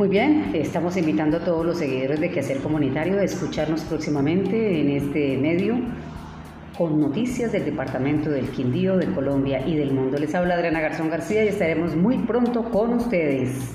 Muy bien, estamos invitando a todos los seguidores de Quehacer Comunitario a escucharnos próximamente en este medio con noticias del Departamento del Quindío, de Colombia y del mundo. Les habla Adriana Garzón García y estaremos muy pronto con ustedes.